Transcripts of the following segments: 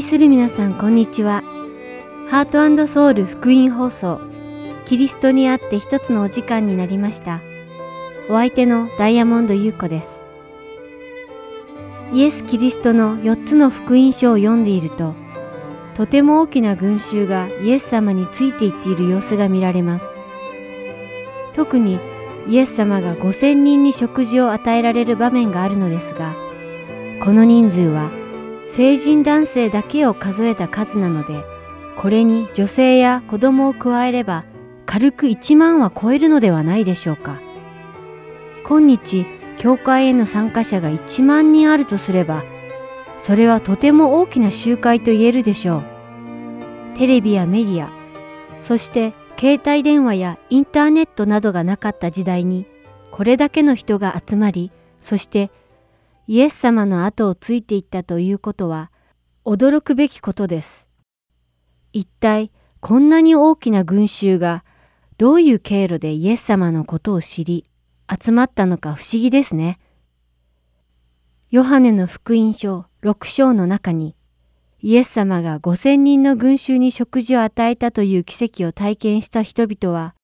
愛する皆さんこんにちは。ハートソウル福音放送キリストにあって一つのお時間になりました。お相手のダイヤモンド優子です。イエス・キリストの4つの福音書を読んでいるととても大きな群衆がイエス様についていっている様子が見られます。特にイエス様が5000人に食事を与えられる場面があるのですがこの人数は成人男性だけを数えた数なのでこれに女性や子供を加えれば軽く1万は超えるのではないでしょうか。今日教会への参加者が1万人あるとすればそれはとても大きな集会と言えるでしょう。テレビやメディアそして携帯電話やインターネットなどがなかった時代にこれだけの人が集まりそしてイエス様の後をついていったということは驚くべきことです。一体こんなに大きな群衆がどういう経路でイエス様のことを知り集まったのか不思議ですね。ヨハネの福音書6章の中にイエス様が5000人の群衆に食事を与えたという奇跡を体験した人々は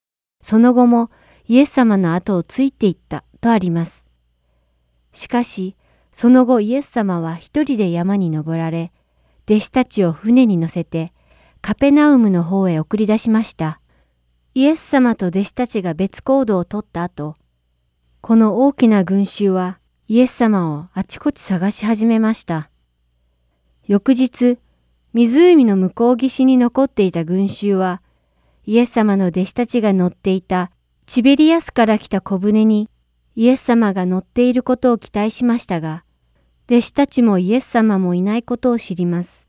その後もイエス様の後をついていったとあります。しかしその後イエス様は一人で山に登られ、弟子たちを船に乗せてカペナウムの方へ送り出しました。イエス様と弟子たちが別行動をとった後、この大きな群衆はイエス様をあちこち探し始めました。翌日、湖の向こう岸に残っていた群衆は、イエス様の弟子たちが乗っていたチベリアスから来た小舟にイエス様が乗っていることを期待しましたが、弟子たちもイエス様もいないことを知ります。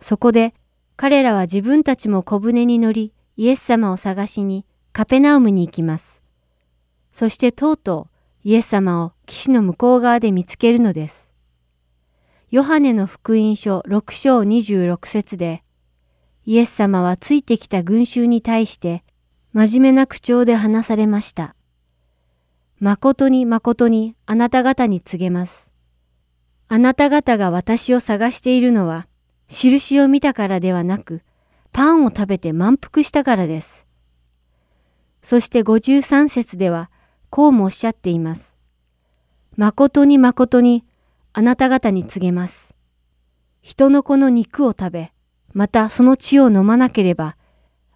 そこで彼らは自分たちも小舟に乗りイエス様を探しにカペナウムに行きます。そしてとうとうイエス様を岸の向こう側で見つけるのです。ヨハネの福音書6章26節でイエス様はついてきた群衆に対して真面目な口調で話されました。誠に誠にあなた方に告げます。あなた方が私を探しているのは、印を見たからではなく、パンを食べて満腹したからです。そして53節では、こうもおっしゃっています。誠に誠に、あなた方に告げます。人の子の肉を食べ、またその血を飲まなければ、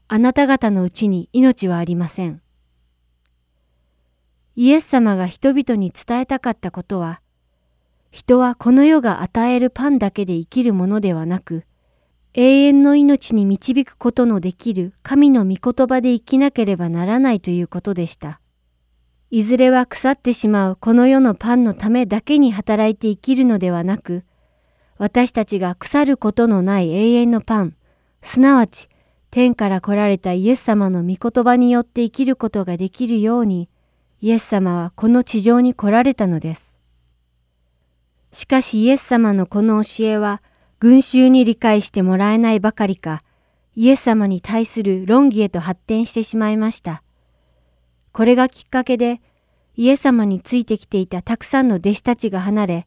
あなた方のうちに命はありません。イエス様が人々に伝えたかったことは、人はこの世が与えるパンだけで生きるものではなく、永遠の命に導くことのできる神の御言葉で生きなければならないということでした。いずれは腐ってしまうこの世のパンのためだけに働いて生きるのではなく、私たちが腐ることのない永遠のパン、すなわち天から来られたイエス様の御言葉によって生きることができるように、イエス様はこの地上に来られたのです。しかしイエス様のこの教えは群衆に理解してもらえないばかりか、イエス様に対する論議へと発展してしまいました。これがきっかけで、イエス様についてきていたたくさんの弟子たちが離れ、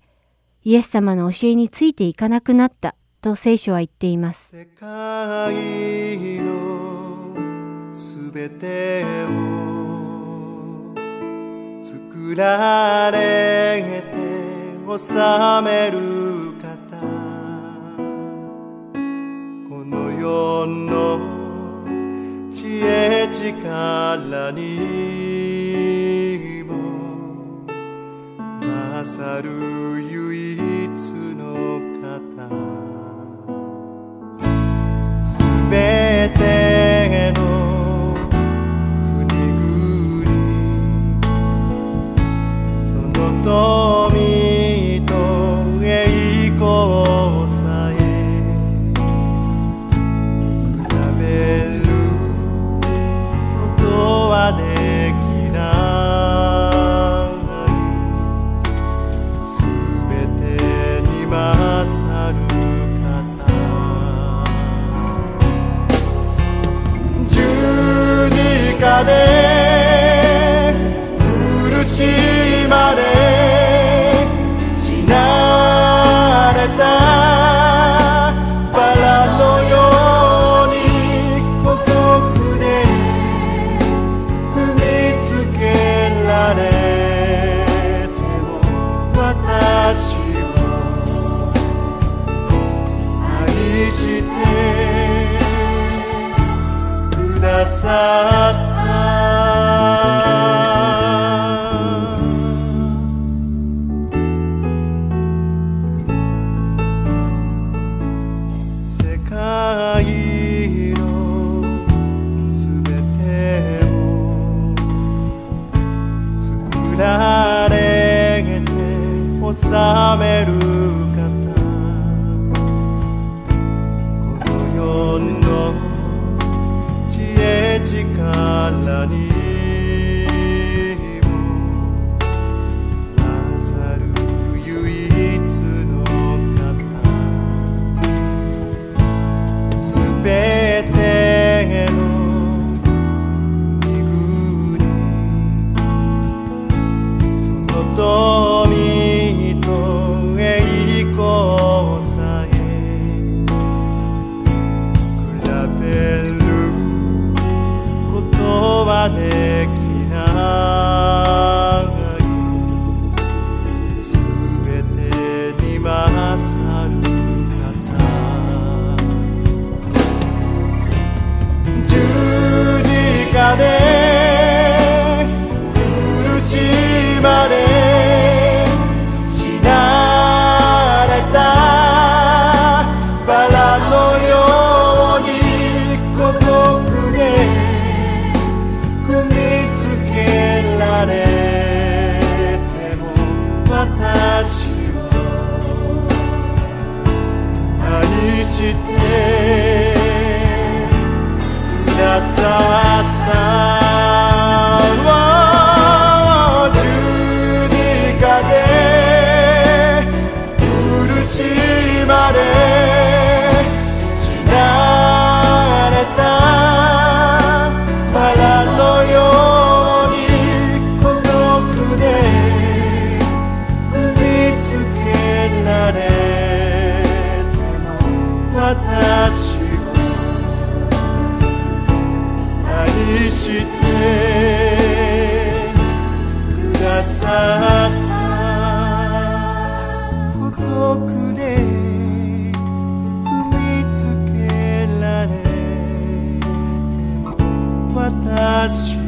イエス様の教えについていかなくなったと聖書は言っています。世界のすべてを作られて治める方。この世の知恵力にも勝る唯一の方。すべての国々。その富 지혜지 갈라니. イ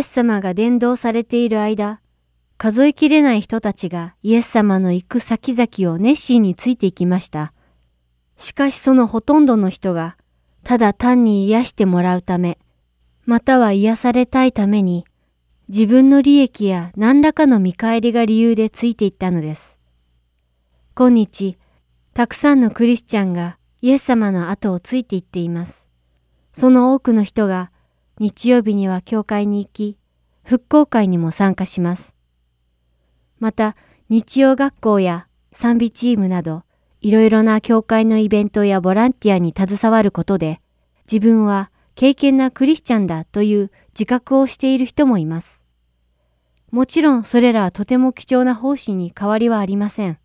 エス様が伝道されている間、数えきれない人たちがイエス様の行く先々を熱心についていきました。しかしそのほとんどの人が、ただ単に癒してもらうため、または癒されたいために、自分の利益や何らかの見返りが理由でついていったのです。今日、たくさんのクリスチャンがイエス様の後をついていっています。その多くの人が日曜日には教会に行き、復興会にも参加します。また、日曜学校や賛美チームなど、いろいろな教会のイベントやボランティアに携わることで、自分は敬虔なクリスチャンだという自覚をしている人もいます。もちろんそれらはとても貴重な奉仕に変わりはありません。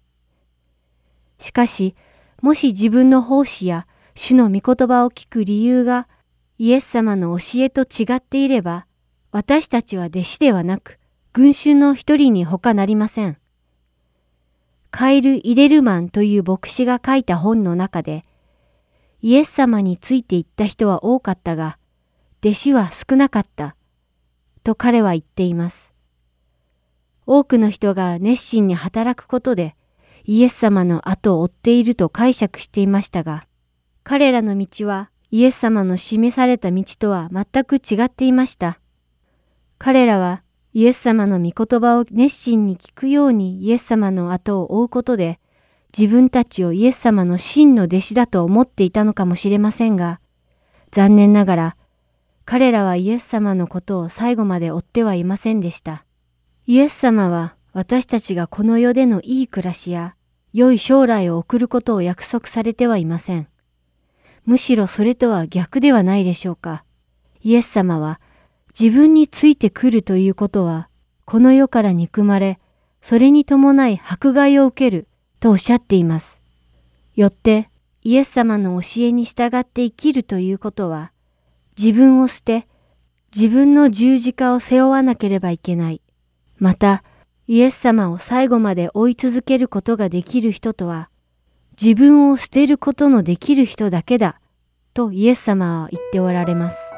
しかし、もし自分の奉仕や主の御言葉を聞く理由がイエス様の教えと違っていれば、私たちは弟子ではなく、群衆の一人に他なりません。カイル・イデルマンという牧師が書いた本の中で、イエス様についていった人は多かったが、弟子は少なかった、と彼は言っています。多くの人が熱心に働くことで、イエス様の後を追っていると解釈していましたが、彼らの道はイエス様の示された道とは全く違っていました。彼らはイエス様の御言葉を熱心に聞くようにイエス様の後を追うことで、自分たちをイエス様の真の弟子だと思っていたのかもしれませんが、残念ながら、彼らはイエス様のことを最後まで追ってはいませんでした。イエス様は私たちがこの世でのいい暮らしや良い将来を送ることを約束されてはいません。むしろそれとは逆ではないでしょうか。イエス様は自分についてくるということは、この世から憎まれ、それに伴い迫害を受けるとおっしゃっています。よって、イエス様の教えに従って生きるということは、自分を捨て、自分の十字架を背負わなければいけない。また、イエス様を最後まで追い続けることができる人とは、自分を捨てることのできる人だけだ、とイエス様は言っておられます。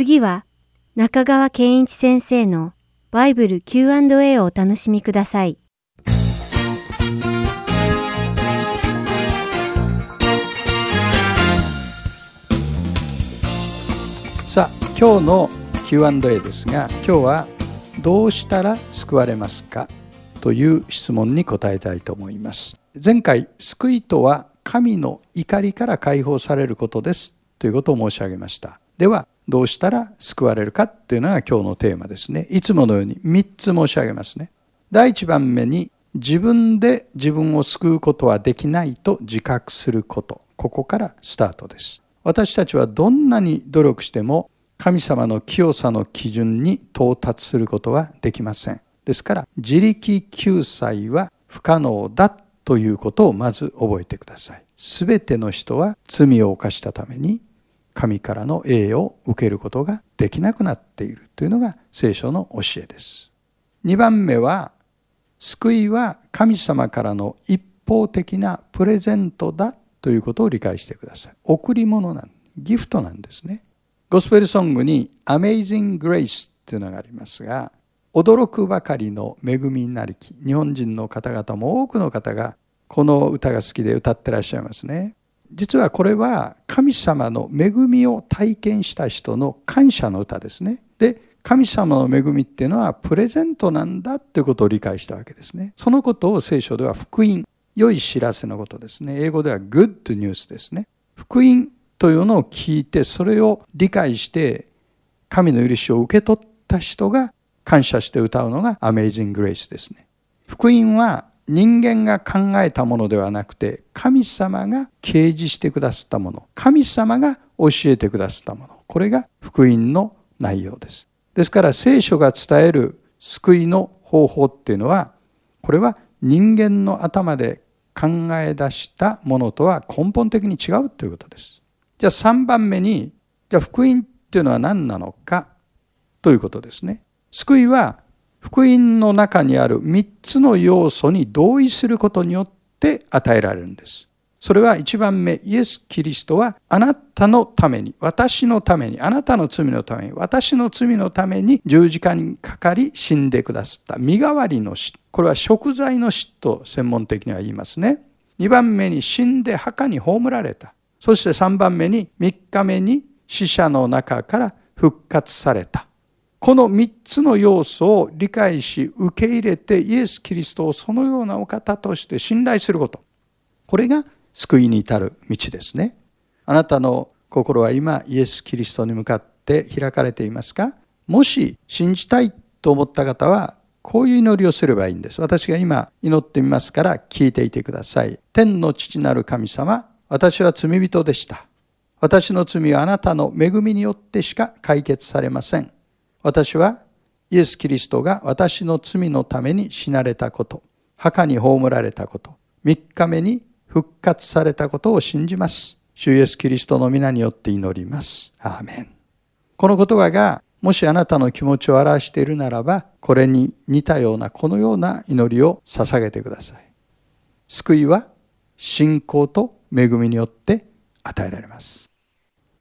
次は中川健一先生のバイブル Q&A をお楽しみください。さあ今日の Q&A ですが今日はどうしたら救われますかという質問に答えたいと思います前回救いとは神の怒りから解放されることですということを申し上げましたではどうしたら救われるかというのが今日のテーマですねいつものように3つ申し上げますね第1番目に自分で自分を救うことはできないと自覚することここからスタートです私たちはどんなに努力しても神様の清さの基準に到達することはできません。ですから自力救済は不可能だということをまず覚えてください。すべての人は罪を犯したために神からの栄誉を受けることができなくなっているというのが聖書の教えです。2番目は救いは神様からの一方的なプレゼントだということを理解してください。贈り物なん、ギフトなんですね。ゴスペルソングに Amazing Grace というのがありますが、驚くばかりの恵みなりき。日本人の方々も多くの方がこの歌が好きで歌ってらっしゃいますね。実はこれは神様の恵みを体験した人の感謝の歌ですね。で、神様の恵みっていうのはプレゼントなんだということを理解したわけですね。そのことを聖書では福音良い知らせのことですね。英語では good news ですね。福音というのを聞いて、それを理解して、神の許しを受け取った人が感謝して歌うのが Amazing Grace ですね。福音は人間が考えたものではなくて、神様が掲示してくださったもの、神様が教えてくださったもの、これが福音の内容です。ですから聖書が伝える救いの方法っていうのは、これは人間の頭で考え出したものとは根本的に違うということです。じゃあ3番目に、じゃあ福音っていうのは何なのかということですね。救いは福音の中にある3つの要素に同意することによって与えられるんです。それは一番目、イエス・キリストはあなたのために、私のために、あなたの罪のために、私の罪のために十字架にかかり死んでくださった身代わりの死。これは食材の死と専門的には言いますね。2番目に死んで墓に葬られた。そして3番目に3日目に死者の中から復活された。この3つの要素を理解し受け入れてイエス・キリストをそのようなお方として信頼すること。これが救いに至る道ですね。あなたの心は今イエス・キリストに向かって開かれていますか？もし信じたいと思った方はこういう祈りをすればいいんです。私が今祈ってみますから聞いていてください。天の父なる神様、私は罪人でした。私の罪はあなたの恵みによってしか解決されません。私はイエス・キリストが私の罪のために死なれたこと、墓に葬られたこと、3日目に復活されたことを信じます。主イエス・キリストの皆によって祈ります。アーメン。この言葉がもしあなたの気持ちを表しているならば、これに似たようなこのような祈りを捧げてください。救いは信仰と恵みによって与えられます。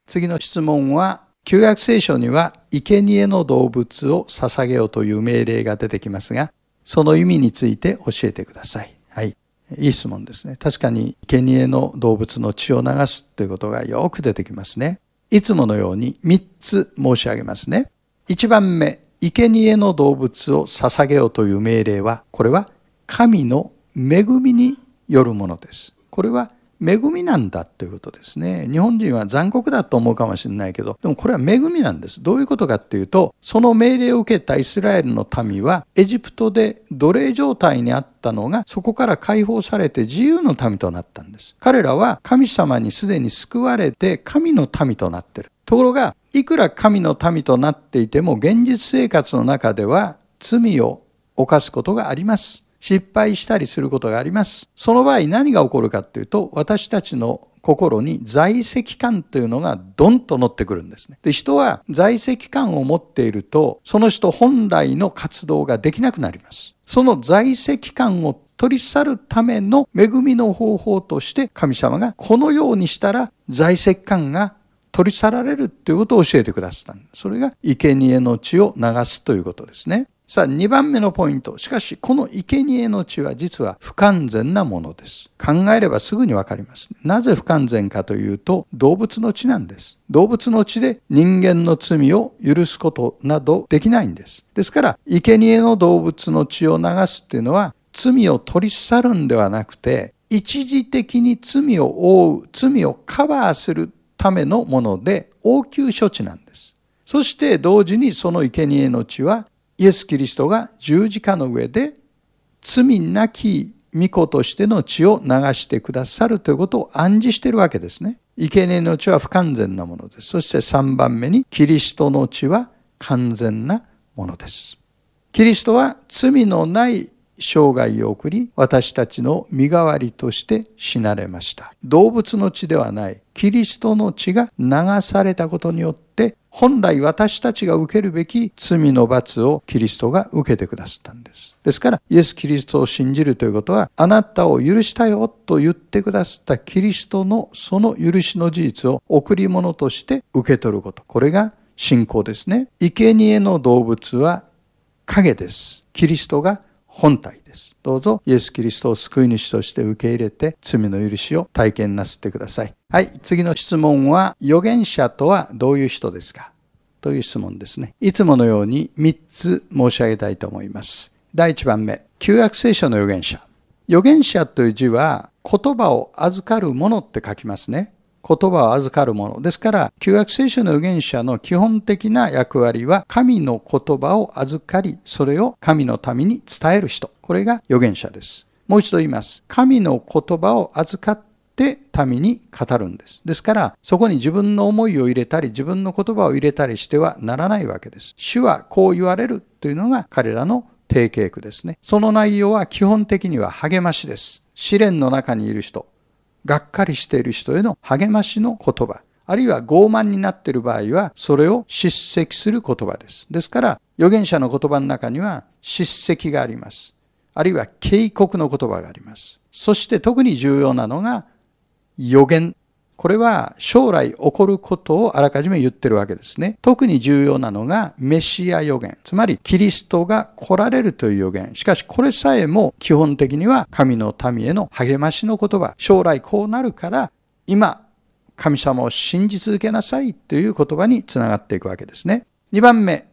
次の質問は、旧約聖書には生贄の動物を捧げようという命令が出てきますが、その意味について教えてください。はい。いい質問ですね。確かに生贄の動物の血を流すということがよく出てきますね。いつものように3つ申し上げますね。1番目、生贄の動物を捧げようという命令は、これは神の恵みによるものです。これは恵みなんだということですね。日本人は残酷だと思うかもしれないけど、でもこれは恵みなんです。どういうことかっていうと、その命令を受けたイスラエルの民は、エジプトで奴隷状態にあったのが、そこから解放されて自由の民となったんです。彼らは神様にすでに救われて神の民となっている。ところが、いくら神の民となっていても、現実生活の中では罪を犯すことがあります。失敗したりすることがあります。その場合何が起こるかというと、私たちの心に在籍感というのがドンと乗ってくるんですね。で、人は在籍感を持っていると、その人本来の活動ができなくなります。その在籍感を取り去るための恵みの方法として神様がこのようにしたら在籍感が取り去られるということを教えてくださったそれが生贄の血を流すということですね。さあ、2番目のポイント。しかし、この生贄の血は実は不完全なものです。考えればすぐにわかります、なぜ不完全かというと、動物の血なんです。動物の血で人間の罪を許すことなどできないんです。ですから、生贄の動物の血を流すっていうのは、罪を取り去るんではなくて、一時的に罪を覆う、罪をカバーするためのもので、応急処置なんです。そして同時にその生贄の血はイエス・キリストが十字架の上で罪なき御子としての血を流してくださるということを暗示しているわけですね。生贄の血は不完全なものです。そして3番目にキリストの血は完全なものです。キリストは罪のない生涯を送り、私たちの身代わりとして死なれました。動物の血ではない、キリストの血が流されたことによって、本来私たちが受けるべき罪の罰をキリストが受けてくださったんです。ですから、イエス・キリストを信じるということは、あなたを許したよと言ってくださったキリストのその許しの事実を贈り物として受け取ること。これが信仰ですね。生贄の動物は影です。キリストが本体です。どうぞイエス・キリストを救い主として受け入れて罪の許しを体験なすってください。はい、次の質問は預言者とはどういう人ですか？という質問ですね。いつものように3つ申し上げたいと思います。第1番目、旧約聖書の預言者。預言者という字は言葉を預かるものって書きますね。言葉を預かるもの。ですから、旧約聖書の預言者の基本的な役割は、神の言葉を預かり、それを神のために伝える人。これが預言者です。もう一度言います。神の言葉を預かって民に語るんです。ですから、そこに自分の思いを入れたり、自分の言葉を入れたりしてはならないわけです。主はこう言われるというのが彼らの定型句ですね。その内容は基本的には励ましです。試練の中にいる人、がっかりしている人への励ましの言葉、あるいは傲慢になっている場合は、それを叱責する言葉です。ですから、預言者の言葉の中には叱責があります。あるいは警告の言葉があります。そして特に重要なのが予言これは将来起こることをあらかじめ言ってるわけですね。特に重要なのがメシア予言。つまりキリストが来られるという予言。しかしこれさえも基本的には神の民への励ましの言葉。将来こうなるから今神様を信じ続けなさいという言葉につながっていくわけですね。2番目、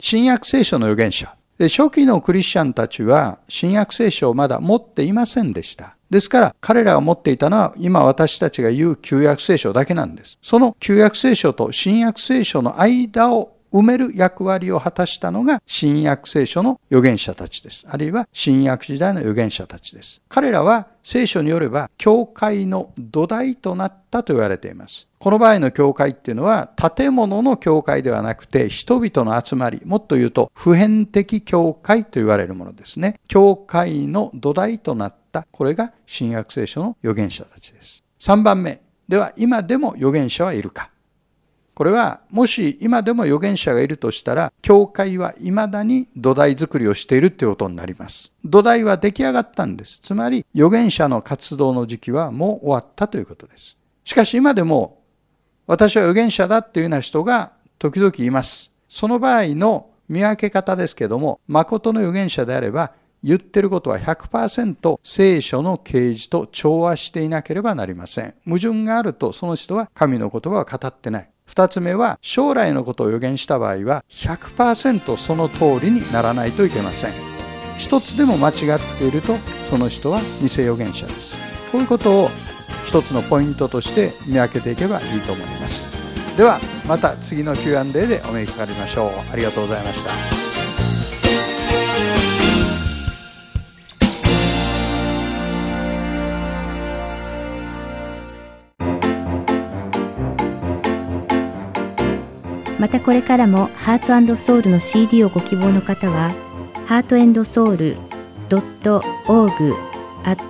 新約聖書の預言者。で初期のクリスチャンたちは新約聖書をまだ持っていませんでした。ですから彼らが持っていたのは今私たちが言う旧約聖書だけなんです。その旧約聖書と新約聖書の間を埋める役割を果たしたのが新約聖書の預言者たちです。あるいは新約時代の預言者たちです。彼らは聖書によれば教会の土台となったと言われています。この場合の教会っていうのは建物の教会ではなくて人々の集まり、もっと言うと普遍的教会と言われるものですね。教会の土台となった、これが新約聖書の預言者たちです。3番目。では今でも預言者はいるかこれはもし今でも預言者がいるとしたら教会は未だに土台作りをしているということになります土台は出来上がったんですつまり預言者の活動の時期はもう終わったということですしかし今でも私は預言者だっていうような人が時々いますその場合の見分け方ですけども誠の預言者であれば言ってることは100%聖書の啓示と調和していなければなりません。矛盾があるとその人は神の言葉を語ってない。二つ目は将来のことを予言した場合は100%その通りにならないといけません。一つでも間違っているとその人は偽予言者です。こういうことを一つのポイントとして見分けていけばいいと思います。ではまた次の Q&A でお目にかかりましょう。ありがとうございました。またこれからもハートソウルの CD をご希望の方は、ハートソウル .org at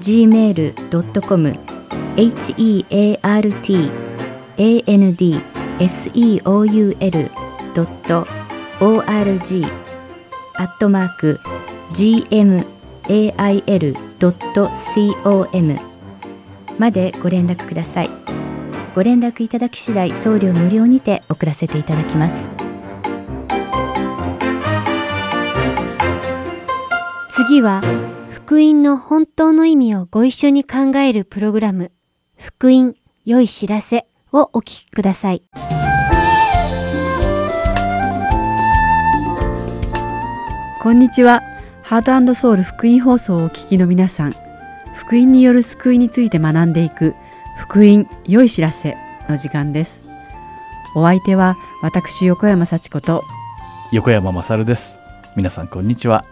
gmail.com heart and seoul.org アットマーク gmail.com までご連絡ください。ご連絡いただき次第送料無料にて送らせていただきます次は福音の本当の意味をご一緒に考えるプログラム福音良い知らせをお聞きください。こんにちは。ハートソウル福音放送をお聞きの皆さん。福音による救いについて学んでいく福音良い知らせの時間です。お相手は私横山幸子と横山勝です。皆さんこんにちは。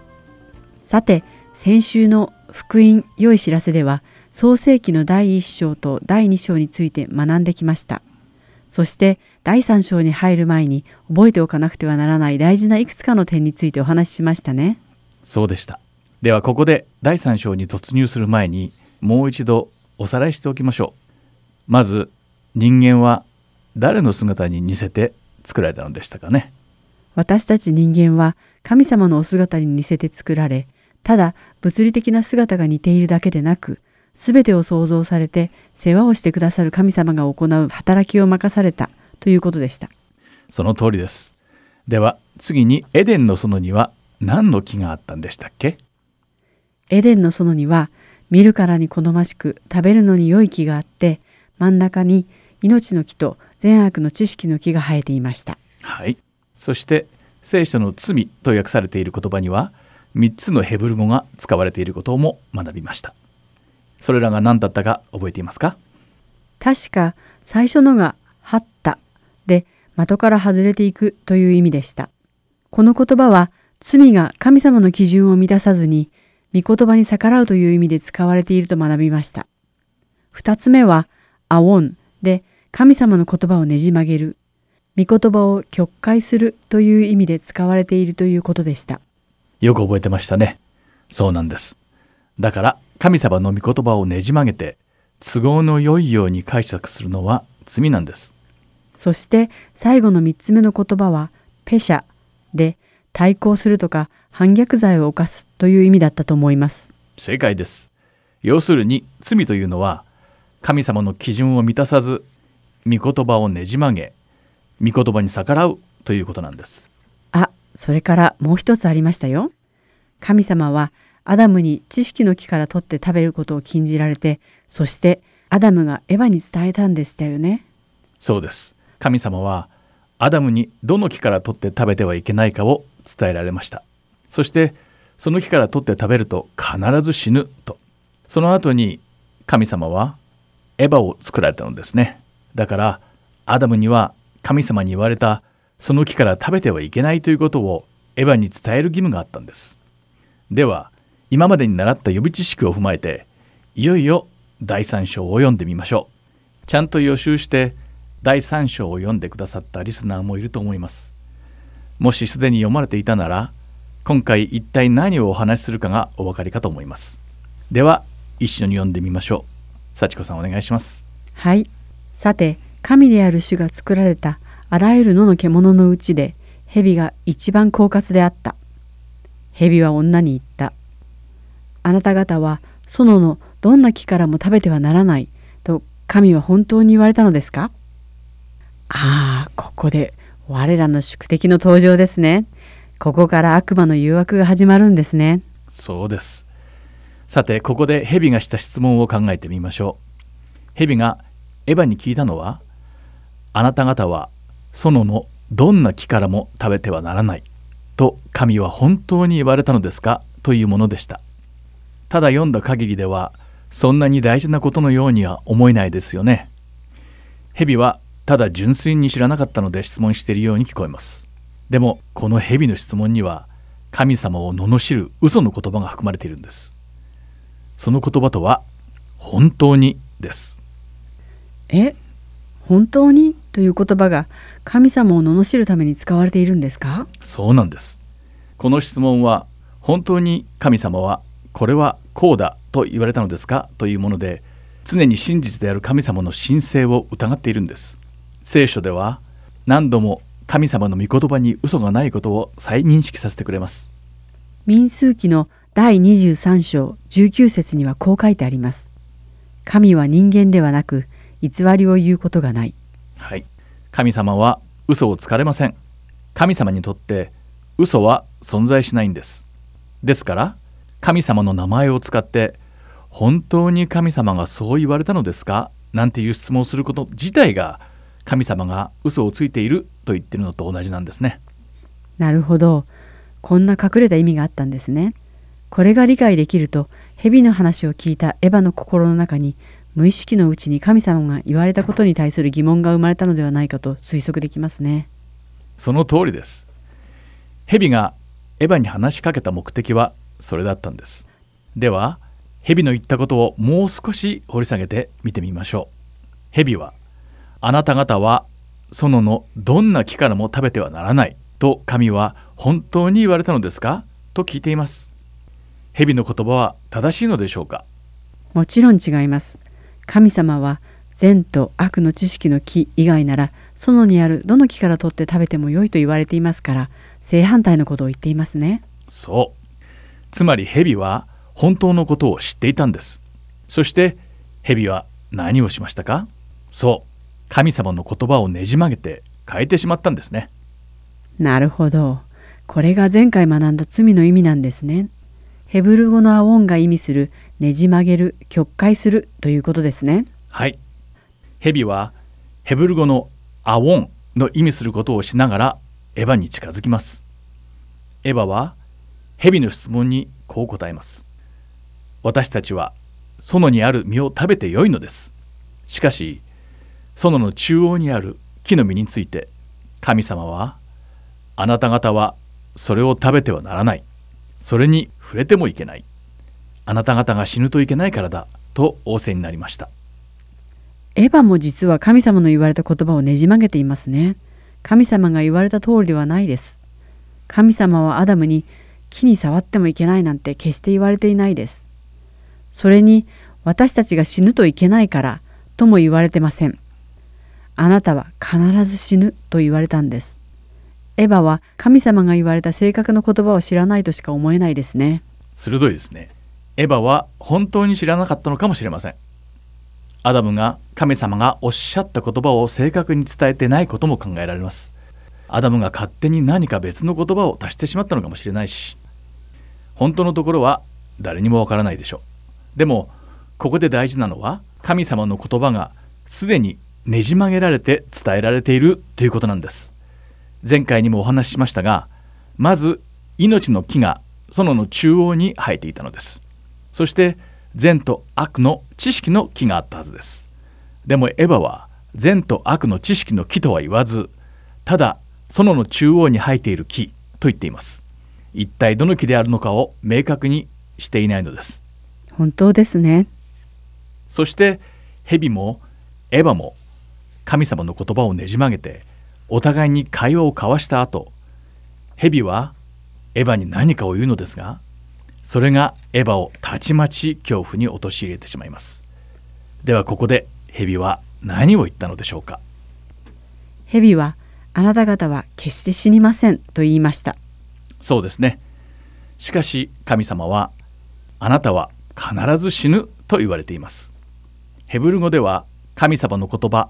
さて、先週の福音良い知らせでは創世記の第1章と第2章について学んできました。そして第3章に入る前に覚えておかなくてはならない大事ないくつかの点についてお話ししましたね。そうでした。ではここで第3章に突入する前にもう一度おさらいしておきましょう。まず人間は誰の姿に似せて作られたのでしたかね？私たち人間は神様のお姿に似せて作られ、ただ物理的な姿が似ているだけでなく、すべてを創造されて世話をしてくださる神様が行う働きを任されたということでした。その通りです。では次にエデンの園には何の木があったんでしたっけ？エデンの園には見るからに好ましく食べるのに良い木があって真ん中に命の木と善悪の知識の木が生えていました。はい。そして聖書の罪と訳されている言葉には3つのヘブル語が使われていることも学びました。それらが何だったか覚えていますか？確か最初のが「はった」で的から外れていくという意味でした。この言葉は罪が神様の基準を満たさずに御言葉に逆らうという意味で使われていると学びました。二つ目は「アオン」で神様の言葉をねじ曲げる御言葉を曲解するという意味で使われているということでした。よく覚えてましたね。そうなんです。だから神様の御言葉をねじ曲げて都合の良いように解釈するのは罪なんです。そして最後の3つ目の言葉はペシャで対抗するとか反逆罪を犯すという意味だったと思います。正解です。要するに罪というのは神様の基準を満たさず御言葉をねじ曲げ御言葉に逆らうということなんです。あ、それからもう一つありましたよ。神様はアダムに知識の木から取って食べることを禁じられて、そしてアダムがエヴァに伝えたんでしたよね。そうです。神様はアダムにどの木から取って食べてはいけないかを伝えられました。そしてその木から取って食べると必ず死ぬと。その後に神様はエヴァを作られたのですね。だからアダムには神様に言われたその木から食べてはいけないということをエヴァに伝える義務があったんです。では今までに習った予備知識を踏まえていよいよ第3章を読んでみましょうちゃんと予習して第3章を読んでくださったリスナーもいると思いますもしすでに読まれていたなら今回一体何をお話しするかがお分かりかと思いますでは一緒に読んでみましょう幸子さんお願いしますはいさて神である主が作られたあらゆる野の獣のうちで蛇が一番狡猾であった蛇は女に言ったあなた方は園のどんな木からも食べてはならないと神は本当に言われたのですか？ああ、ここで我らの宿敵の登場ですね。ここから悪魔の誘惑が始まるんですね。そうです。さて、ここで蛇がした質問を考えてみましょう。蛇がエヴァに聞いたのは、あなた方は園のどんな木からも食べてはならないと神は本当に言われたのですかというものでした。ただ読んだ限りではそんなに大事なことのようには思えないですよね。蛇はただ純粋に知らなかったので質問しているように聞こえます。でもこの蛇の質問には神様を罵る嘘の言葉が含まれているんです。その言葉とは本当にです。え本当にという言葉が神様を罵るために使われているんですか？そうなんです。この質問は本当に神様はこれはこうだと言われたのですか？というもので常に真実である神様の神聖を疑っているんです聖書では何度も神様の御言葉に嘘がないことを再認識させてくれます民数記の第23章19節にはこう書いてあります。神は人間ではなく偽りを言うことがない。はい。神様は嘘をつかれません。神様にとって嘘は存在しないんです。ですから神様の名前を使って本当に神様がそう言われたのですか？なんていう質問をすること自体が神様が嘘をついていると言っているのと同じなんですね。なるほど。こんな隠れた意味があったんですねこれが理解できると蛇の話を聞いたエヴァの心の中に無意識のうちに神様が言われたことに対する疑問が生まれたのではないかと推測できますね。その通りです。蛇がエヴァに話しかけた目的はそれだったんです。では蛇の言ったことをもう少し掘り下げて見てみましょう。蛇はあなた方は園のどんな木からも食べてはならないと神は本当に言われたのですか？と聞いています。蛇の言葉は正しいのでしょうか？もちろん違います。神様は善と悪の知識の木以外なら園にあるどの木から取って食べても良いと言われていますから正反対のことを言っていますね。そう。つまり蛇は本当のことを知っていたんです。そして蛇は何をしましたか？そう。神様の言葉をねじ曲げて変えてしまったんですね。なるほど。これが前回学んだ罪の意味なんですねヘブル語のアオンが意味するねじ曲げる曲解するということですね。はい。蛇はヘブル語のアオンの意味することをしながらエヴァに近づきます。エヴァは蛇の質問にこう答えます。私たちは園にある実を食べてよいのです。しかし園の中央にある木の実について神様はあなた方はそれを食べてはならない。それに触れてもいけない。あなた方が死ぬといけないからだと仰せになりました。エヴァも実は神様の言われた言葉をねじ曲げていますね。神様が言われた通りではないです。神様はアダムに木に触ってもいけないなんて決して言われていないです。それに私たちが死ぬといけないからとも言われてません。あなたは必ず死ぬと言われたんです。エヴァは神様が言われた正確な言葉を知らないとしか思えないですね。鋭いですね。エヴァは本当に知らなかったのかもしれません。アダムが神様がおっしゃった言葉を正確に伝えてないことも考えられます。アダムが勝手に何か別の言葉を足してしまったのかもしれないし、本当のところは誰にもわからないでしょう。でも、ここで大事なのは神様の言葉がすでにねじ曲げられて伝えられているということなんです前回にもお話ししましたがまず命の木が園の中央に生えていたのです。そして善と悪の知識の木があったはずです。でもエヴァは善と悪の知識の木とは言わずただ園の中央に生えている木と言っています。一体どの木であるのかを明確にしていないのです。本当ですね。そして蛇もエヴァも神様の言葉をねじ曲げてお互いに会話を交わした後蛇はエヴァに何かを言うのですがそれがエヴァをたちまち恐怖に陥れてしまいます。ではここで蛇は何を言ったのでしょうか？蛇はあなた方は決して死にませんと言いました。そうですね。しかし神様はあなたは必ず死ぬと言われています。ヘブル語では神様の言葉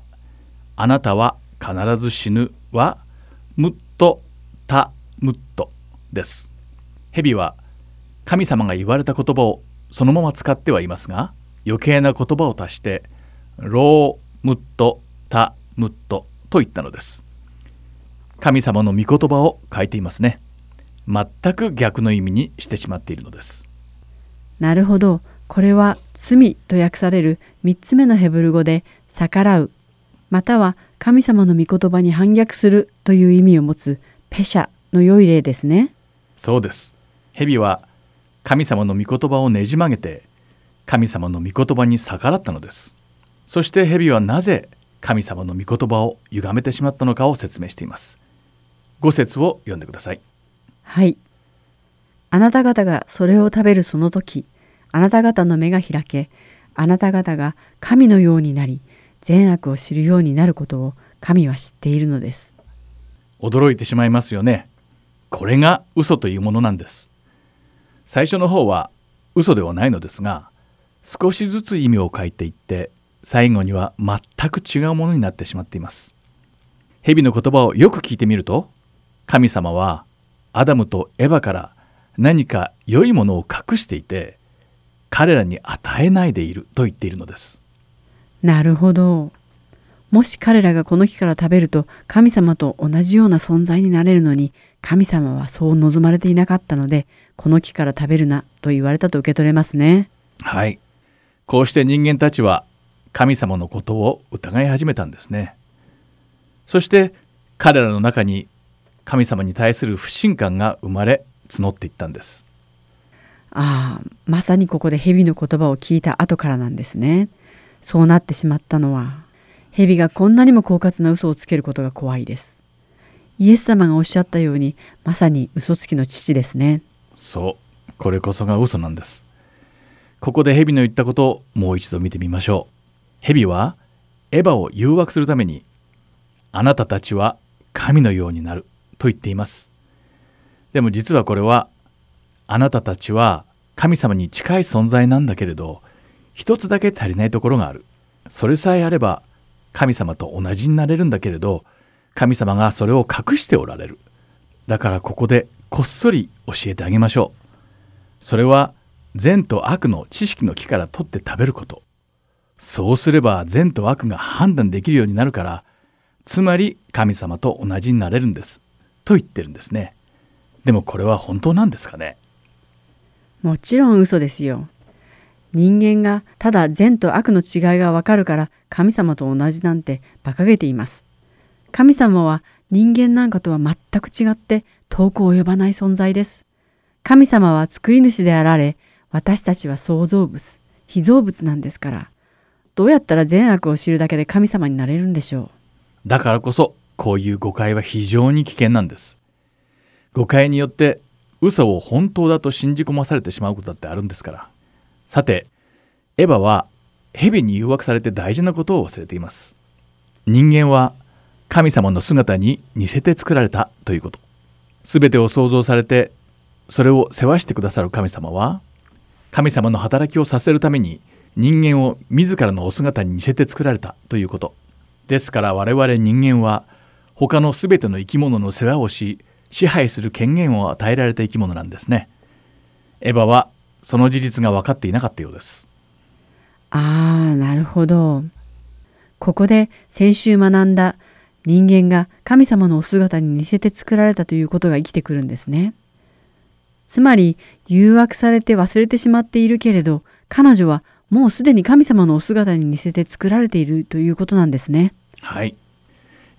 あなたは必ず死ぬはムットタムットです蛇は神様が言われた言葉をそのまま使ってはいますが余計な言葉を足してロームットタムットと言ったのです。神様の御言葉を書いていますね。全く逆の意味にしてしまっているのです。なるほど。これは罪と訳される3つ目のヘブル語で逆らうまたは神様の御言葉に反逆するという意味を持つペシャの良い例ですね。そうです。蛇は神様の御言葉をねじ曲げて神様の御言葉に逆らったのです。そして蛇はなぜ神様の御言葉を歪めてしまったのかを説明しています。五節を読んでください。はい。あなた方がそれを食べるその時、あなた方の目が開け、あなた方が神のようになり、善悪を知るようになることを神は知っているのです。驚いてしまいますよね。これが嘘というものなんです。最初の方は嘘ではないのですが少しずつ意味を変えていって最後には全く違うものになってしまっています。蛇の言葉をよく聞いてみると神様はアダムとエヴァから何か良いものを隠していて彼らに与えないでいると言っているのです。なるほど。もし彼らがこの木から食べると神様と同じような存在になれるのに神様はそう望まれていなかったのでこの木から食べるなと言われたと受け取れますね。はいこうして人間たちは神様のことを疑い始めたんですねそして彼らの中に神様に対する不信感が生まれ募っていったんですああまさにここで蛇の言葉を聞いた後からなんですね。そうなってしまったのは蛇がこんなにも狡猾な嘘をつけることが怖いです。イエス様がおっしゃったようにまさに嘘つきの父ですね。そうこれこそが嘘なんですここで蛇の言ったことをもう一度見てみましょう蛇はエヴァを誘惑するためにあなたたちは神のようになると言っていますでも実はこれはあなたたちは神様に近い存在なんだけれど一つだけ足りないところがある。それさえあれば神様と同じになれるんだけれど神様がそれを隠しておられる。だからここでこっそり教えてあげましょう。それは善と悪の知識の木から取って食べること。そうすれば善と悪が判断できるようになるからつまり神様と同じになれるんです。と言ってるんですね。でもこれは本当なんですかね？もちろん嘘ですよ。人間がただ善と悪の違いがわかるから神様と同じなんて馬鹿げています。神様は人間なんかとは全く違って遠く及ばない存在です。神様は作り主であられ、私たちは創造物、被造物なんですから、どうやったら善悪を知るだけで神様になれるんでしょう？だからこそこういう誤解は非常に危険なんです誤解によって嘘を本当だと信じ込まされてしまうことだってあるんですからさてエヴァは蛇に誘惑されて大事なことを忘れています。人間は神様の姿に似せて作られたということ。全てを創造されてそれを世話してくださる神様は神様の働きをさせるために人間を自らのお姿に似せて作られたということ。ですから我々人間は他の全ての生き物の世話をし支配する権限を与えられた生き物なんですね。エヴァはその事実が分かっていなかったようですああ、なるほど。ここで先週学んだ人間が神様のお姿に似せて作られたということが生きてくるんですね。つまり誘惑されて忘れてしまっているけれど彼女はもうすでに神様のお姿に似せて作られているということなんですね。はい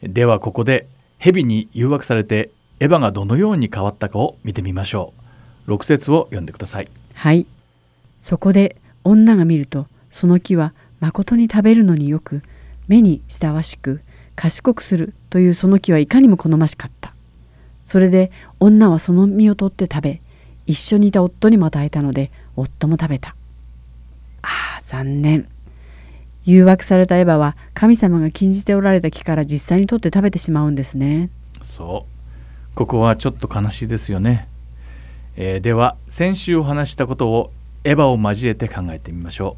ではここで蛇に誘惑されてエヴァがどのように変わったかを見てみましょう6節を読んでくださいはい。そこで女が見るとその木は誠に食べるのによく目に親しく賢くするというその木はいかにも好ましかった。それで女はその実を取って食べ一緒にいた夫にも与えたので夫も食べた。ああ残念。誘惑されたエヴァは神様が禁じておられた木から実際に取って食べてしまうんですね。そうここはちょっと悲しいですよね、えーでは先週お話ししたことをエヴァを交えて考えてみましょ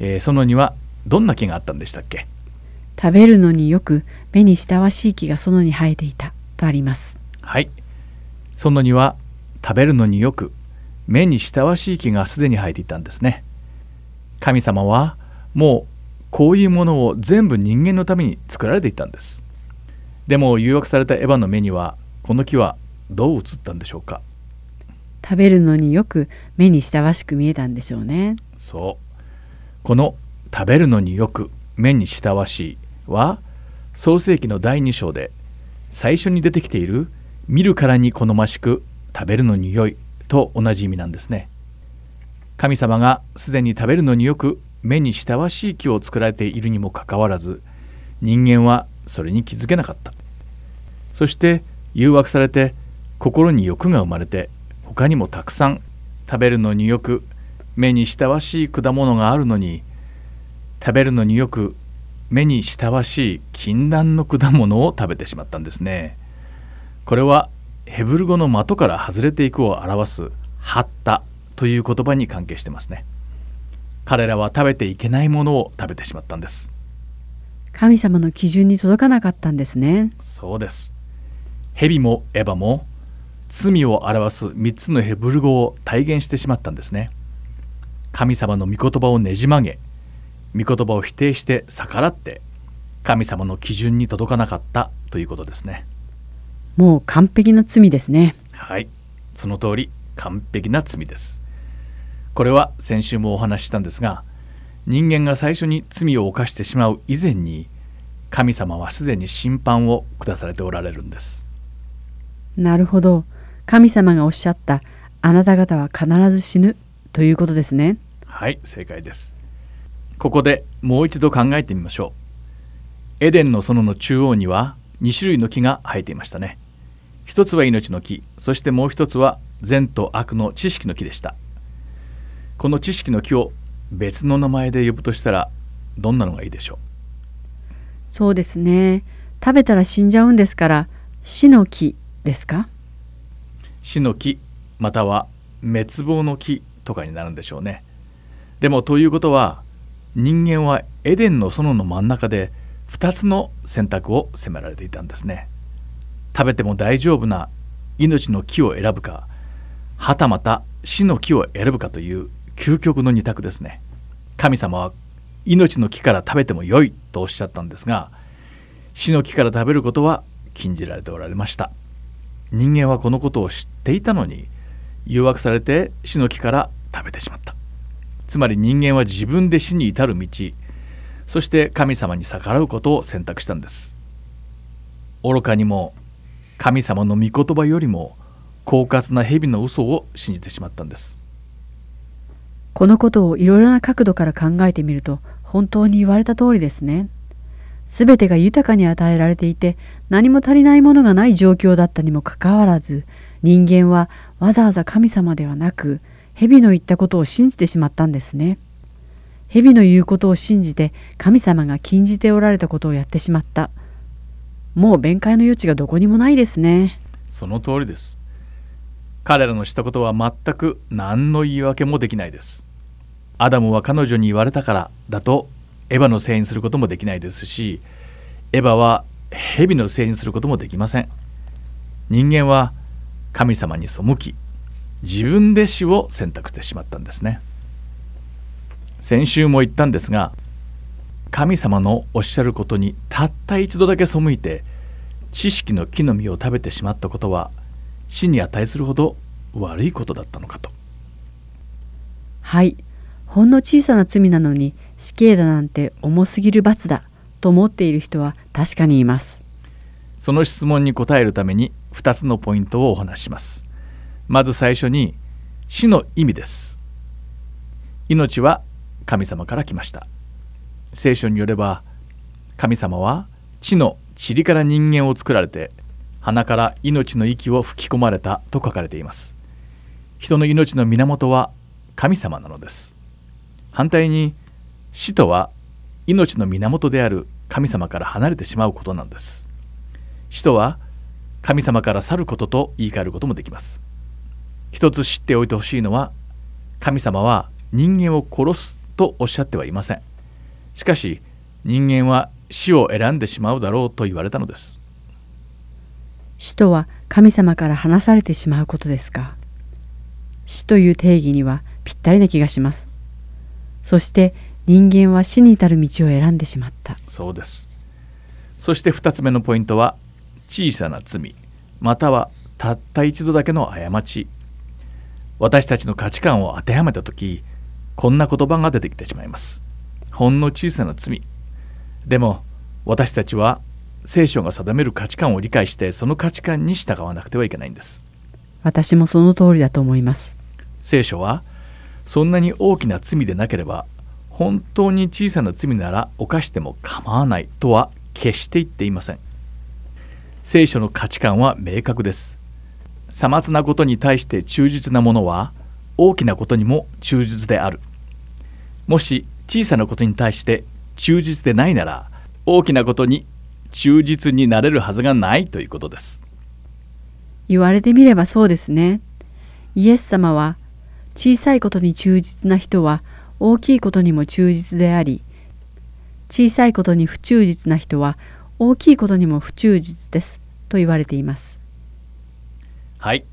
う、えーそのにはどんな木があったんでしたっけ？食べるのによく目に親しい木がそのに生えていたとあります。はい。そのには食べるのによく目に親しい木がすでに生えていたんですね。神様はもうこういうものを全部人間のために作られていたんです。でも誘惑されたエヴァの目にはこの木はどう映ったんでしょうか？食べるのによく目に親しく見えたんでしょうね。そう。この「食べるのによく目に親しい」は創世記の第2章で最初に出てきている「見るからに好ましく食べるのに良い」と同じ意味なんですね。神様がすでに食べるのによく目に親しい木を作られているにもかかわらず人間はそれに気づけなかった。そして誘惑されて心に欲が生まれて他にもたくさん食べるのによく目に親しい果物があるのに食べるのによく目に親しい禁断の果物を食べてしまったんですね。これはヘブル語の的から外れていくを表す「ハッタ」という言葉に関係してますね。彼らは食べていけないものを食べてしまったんです。神様の基準に届かなかったんですね。そうです。蛇もエヴァも罪を表す3つのヘブル語を体現してしまったんですね。神様の御言葉をねじ曲げ御言葉を否定して逆らって神様の基準に届かなかったということですね。もう完璧な罪ですね。はい。その通り完璧な罪です。これは先週もお話ししたんですが人間が最初に罪を犯してしまう以前に神様はすでに審判を下されておられるんです。なるほど神様がおっしゃったあなた方は必ず死ぬということですね。はい正解です。ここでもう一度考えてみましょう。エデンの園の中央には2種類の木が生えていましたね。一つは命の木そしてもう一つは善と悪の知識の木でした。この知識の木を別の名前で呼ぶとしたらどんなのがいいでしょう？そうですね。食べたら死んじゃうんですから死の木ですか？死の木または滅亡の木とかになるんでしょうね。でもということは人間はエデンの園の真ん中で2つの選択を迫られていたんですね。食べても大丈夫な命の木を選ぶかはたまた死の木を選ぶかという究極の二択ですね。神様は命の木から食べてもよいとおっしゃったんですが死の木から食べることは禁じられておられました。人間はこのことを知っていたのに誘惑されて死の木から食べてしまった。つまり人間は自分で死に至る道そして神様に逆らうことを選択したんです。愚かにも神様の御言葉よりも狡猾な蛇の嘘を信じてしまったんです。このことをいろいろな角度から考えてみると本当に言われた通りですね。すべてが豊かに与えられていて何も足りないものがない状況だったにもかかわらず人間はわざわざ神様ではなく蛇の言ったことを信じてしまったんですね。蛇の言うことを信じて神様が禁じておられたことをやってしまった。もう弁解の余地がどこにもないですね。その通りです。彼らのしたことは全く何の言い訳もできないです。アダムは彼女に言われたからだとエヴァのせいにすることもできないですしエヴァは蛇のせいにすることもできません。人間は神様に背き自分で死を選択してしまったんですね。先週も言ったんですが神様のおっしゃることにたった一度だけ背いて知識の木の実を食べてしまったことは死に値するほど悪いことだったのかと。はい。ほんの小さな罪なのに死刑だなんて重すぎる罰だと思っている人は確かにいます。その質問に答えるために2つのポイントをお話します。まず最初に死の意味です。命は神様から来ました。聖書によれば神様は地の塵から人間を作られて鼻から命の息を吹き込まれたと書かれています。人の命の源は神様なのです。反対に死とは命の源である神様から離れてしまうことなんです。死とは神様から去ることと言い換えることもできます。一つ知っておいてほしいのは神様は人間を殺すとおっしゃってはいません。しかし人間は死を選んでしまうだろうと言われたのです。死とは神様から離されてしまうことですか？死という定義にはぴったりな気がします。そして人間は死に至る道を選んでしまった。そうです。そして2つ目のポイントは小さな罪。またはたった一度だけの過ち。私たちの価値観を当てはめた時こんな言葉が出てきてしまいます。ほんの小さな罪。でも私たちは聖書が定める価値観を理解してその価値観に従わなくてはいけないんです。私もその通りだと思います。聖書はそんなに大きな罪でなければ本当に小さな罪なら犯しても構わないとは決して言っていません。聖書の価値観は明確です。さまつなことに対して忠実なものは大きなことにも忠実である。もし小さなことに対して忠実でないなら大きなことに忠実になれるはずがないということです。言われてみればそうですね。イエス様は小さいことに忠実な人は大きいことにも忠実であり小さいことに不忠実な人は大きいことにも不忠実ですと言われています。はい。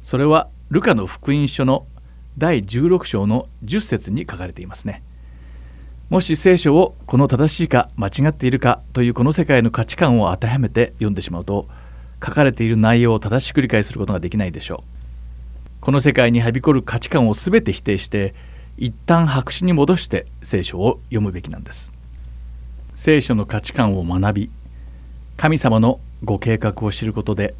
それはルカの福音書の第16章の10節に書かれていますね。もし聖書をこの正しいか間違っているかというこの世界の価値観を当てはめて読んでしまうと書かれている内容を正しく理解することができないでしょう。この世界にはびこる価値観を全て否定して一旦白紙に戻して聖書を読むべきなんです。聖書の価値観を学び神様のご計画を知ることで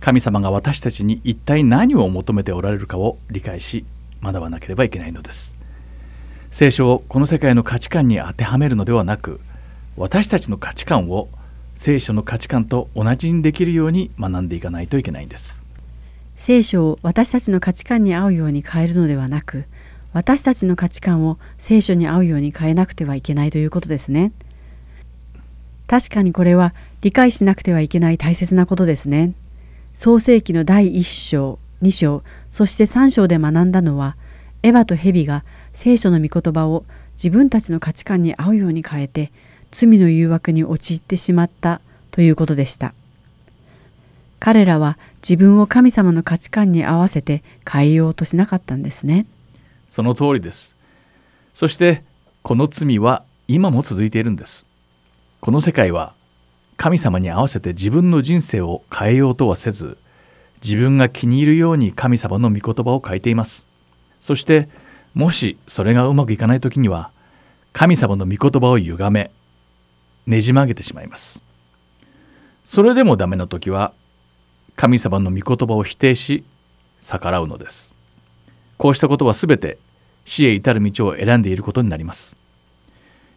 神様が私たちに一体何を求めておられるかを理解し学ばなければいけないのです。聖書をこの世界の価値観に当てはめるのではなく私たちの価値観を聖書の価値観と同じにできるように学んでいかないといけないんです。聖書を私たちの価値観に合うように変えるのではなく私たちの価値観を聖書に合うように変えなくてはいけないということですね。確かにこれは理解しなくてはいけない大切なことですね。創世記の第1章2章そして3章で学んだのはエヴァとヘビが聖書の御言葉を自分たちの価値観に合うように変えて罪の誘惑に陥ってしまったということでした。彼らは自分を神様の価値観に合わせて変えようとしなかったんですね。その通りです。そしてこの罪は今も続いているんです。この世界は神様に合わせて自分の人生を変えようとはせず自分が気に入るように神様の御言葉を書いています。そしてもしそれがうまくいかない時には神様の御言葉を歪めねじ曲げてしまいます。それでもダメな時は神様の御言葉を否定し逆らうのです。こうしたことは全て死へ至る道を選んでいることになります。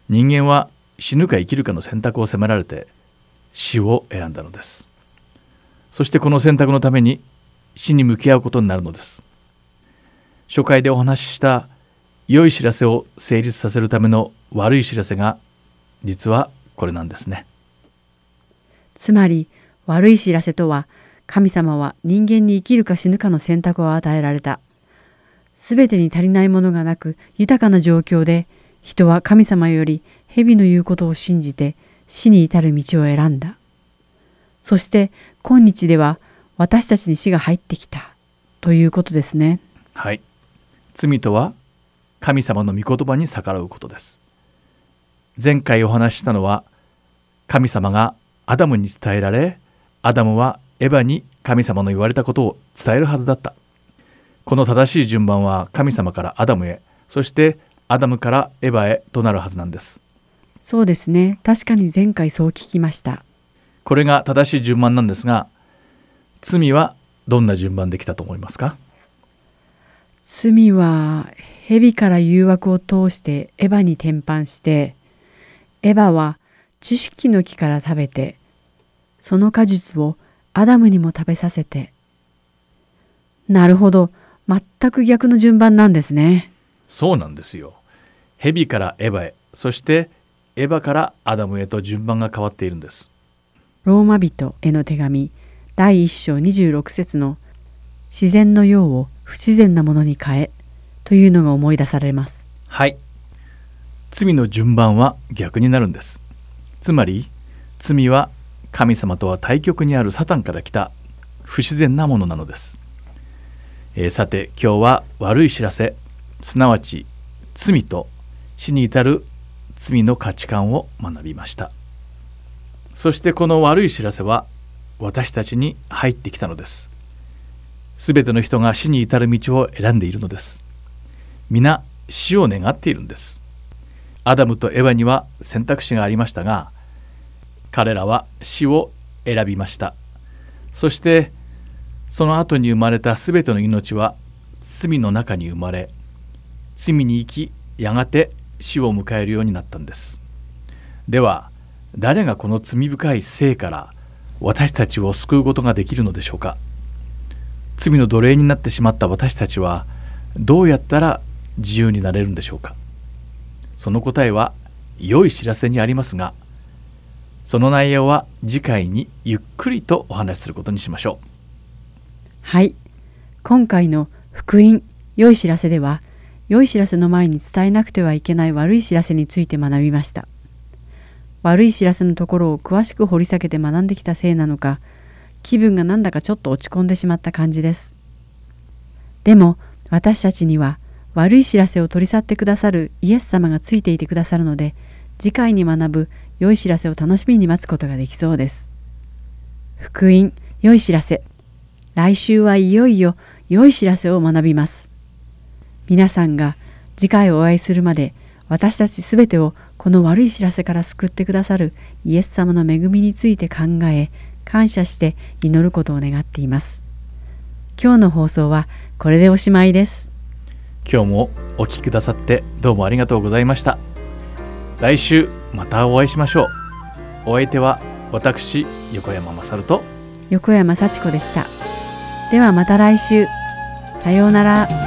人間は死ぬか生きるかの選択を迫られて死を選んだのです。そしてこの選択のために死に向き合うことになるのです。初回でお話しした良い知らせを成立させるための悪い知らせが実はこれなんですね。つまり悪い知らせとは神様は人間に生きるか死ぬかの選択を与えられたすべてに足りないものがなく豊かな状況で人は神様より蛇の言うことを信じて死に至る道を選んだ。そして今日では私たちに死が入ってきた。ということですね。はい。罪とは神様の御言葉に逆らうことです。前回お話ししたのは神様がアダムに伝えられアダムはエヴァに神様の言われたことを伝えるはずだった。この正しい順番は神様からアダムへそしてアダムからエヴァへとなるはずなんです。そうですね。確かに前回そう聞きました。これが正しい順番なんですが罪はどんな順番できたと思いますか？罪は蛇から誘惑を通してエヴァに転換してエヴァは知識の木から食べてその果実をアダムにも食べさせて。なるほど全く逆の順番なんですね。そうなんですよ。蛇からエヴァへそしてエヴァからアダムへと順番が変わっているんです。ローマ人への手紙第1章26節の自然の用を不自然なものに変えというのが思い出されます。はい。罪の順番は逆になるんです。つまり罪は神様とは対極にあるサタンから来た不自然なものなのです、えー、さて今日は悪い知らせ。すなわち罪と死に至る罪の価値観を学びました。そしてこの悪い知らせは私たちに入ってきたのです。すべての人が死に至る道を選んでいるのです。皆死を願っているんです。アダムとエヴァには選択肢がありましたが彼らは死を選びました。そしてその後に生まれたすべての命は罪の中に生まれ罪に生きやがて死を迎えるようになったんです。では誰がこの罪深い生から私たちを救うことができるのでしょうか。罪の奴隷になってしまった私たちはどうやったら自由になれるんでしょうか。その答えは良い知らせにありますがその内容は次回にゆっくりとお話しすることにしましょう。はい今回の福音良い知らせでは良い知らせの前に伝えなくてはいけない悪い知らせについて学びました。悪い知らせのところを詳しく掘り下げて学んできたせいなのか、気分がなんだかちょっと落ち込んでしまった感じです。でも私たちには悪い知らせを取り去ってくださるイエス様がついていてくださるので、次回に学ぶ良い知らせを楽しみに待つことができそうです。福音、良い知らせ。来週はいよいよ良い知らせを学びます。皆さんが次回お会いするまで私たちすべてをこの悪い知らせから救ってくださるイエス様の恵みについて考え感謝して祈ることを願っています。今日の放送はこれでおしまいです。今日もお聞きくださってどうもありがとうございました。来週またお会いしましょう。お相手は私横山勝と横山幸子でした。ではまた来週。さようなら。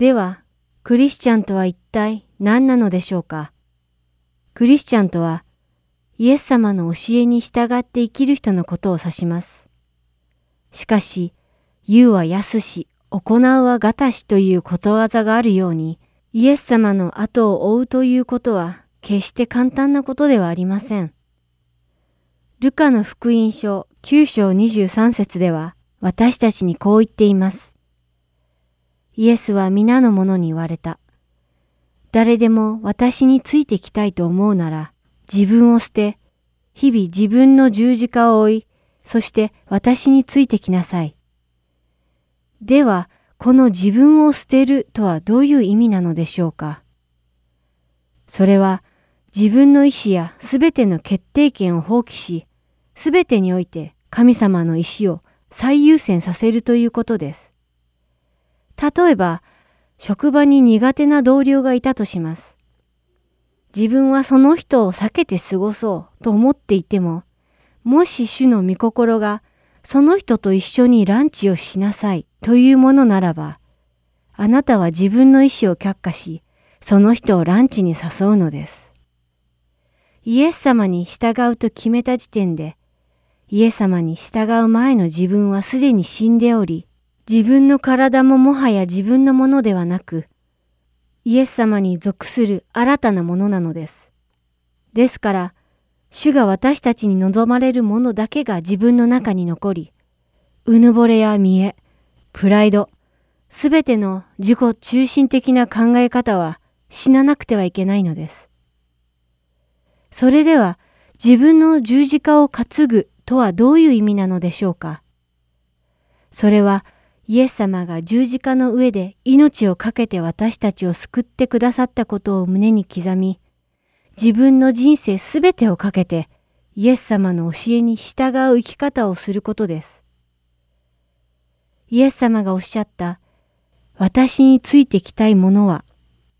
では、クリスチャンとは一体何なのでしょうか？クリスチャンとは、イエス様の教えに従って生きる人のことを指します。しかし、言うは安し、行うはがたしということわざがあるように、イエス様の後を追うということは決して簡単なことではありません。ルカの福音書9章23節では私たちにこう言っています。イエスは皆の者に言われた。誰でも私についてきたいと思うなら、自分を捨て、日々自分の十字架を追い、そして私についてきなさい。では、この自分を捨てるとはどういう意味なのでしょうかそれは自分の意志やすべての決定権を放棄し、すべてにおいて神様の意志を最優先させるということです。例えば、職場に苦手な同僚がいたとします。自分はその人を避けて過ごそうと思っていても、もし主の御心がその人と一緒にランチをしなさいというものならば、あなたは自分の意思を却下し、その人をランチに誘うのです。イエス様に従うと決めた時点で、イエス様に従う前の自分はすでに死んでおり、自分の体ももはや自分のものではなく、イエス様に属する新たなものなのです。ですから、主が私たちに望まれるものだけが自分の中に残り、うぬぼれや見栄、プライド、すべての自己中心的な考え方は死ななくてはいけないのです。それでは自分の十字架を担ぐとはどういう意味なのでしょうかそれはイエス様が十字架の上で命を懸けて私たちを救ってくださったことを胸に刻み、自分の人生すべてをかけてイエス様の教えに従う生き方をすることです。イエス様がおっしゃった、私についてきたいものは、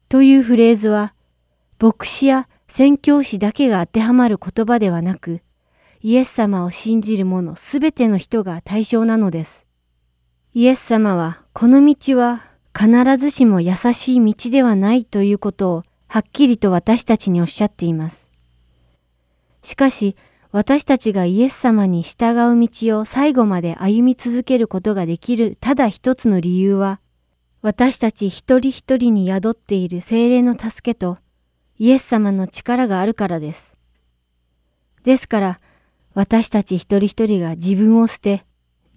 というフレーズは、牧師や宣教師だけが当てはまる言葉ではなく、イエス様を信じる者すべての人が対象なのです。イエス様は、この道は必ずしも優しい道ではないということをはっきりと私たちにおっしゃっています。しかし、私たちがイエス様に従う道を最後まで歩み続けることができるただ一つの理由は、私たち一人一人に宿っている精霊の助けとイエス様の力があるからです。ですから、私たち一人一人が自分を捨て、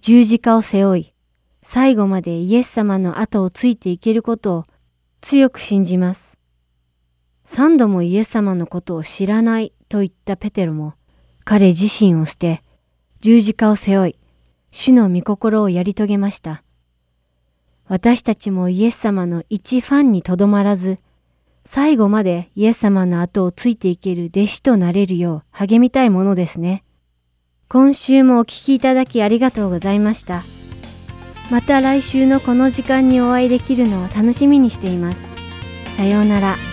十字架を背負い、最後までイエス様の後をついていけることを強く信じます。三度もイエス様のことを知らないと言ったペテロも、彼自身を捨て、十字架を背負い、主の御心をやり遂げました。私たちもイエス様の一ファンにとどまらず、最後までイエス様の後をついていける弟子となれるよう励みたいものですね。今週もお聴きいただきありがとうございました。また来週のこの時間にお会いできるのを楽しみにしています。さようなら。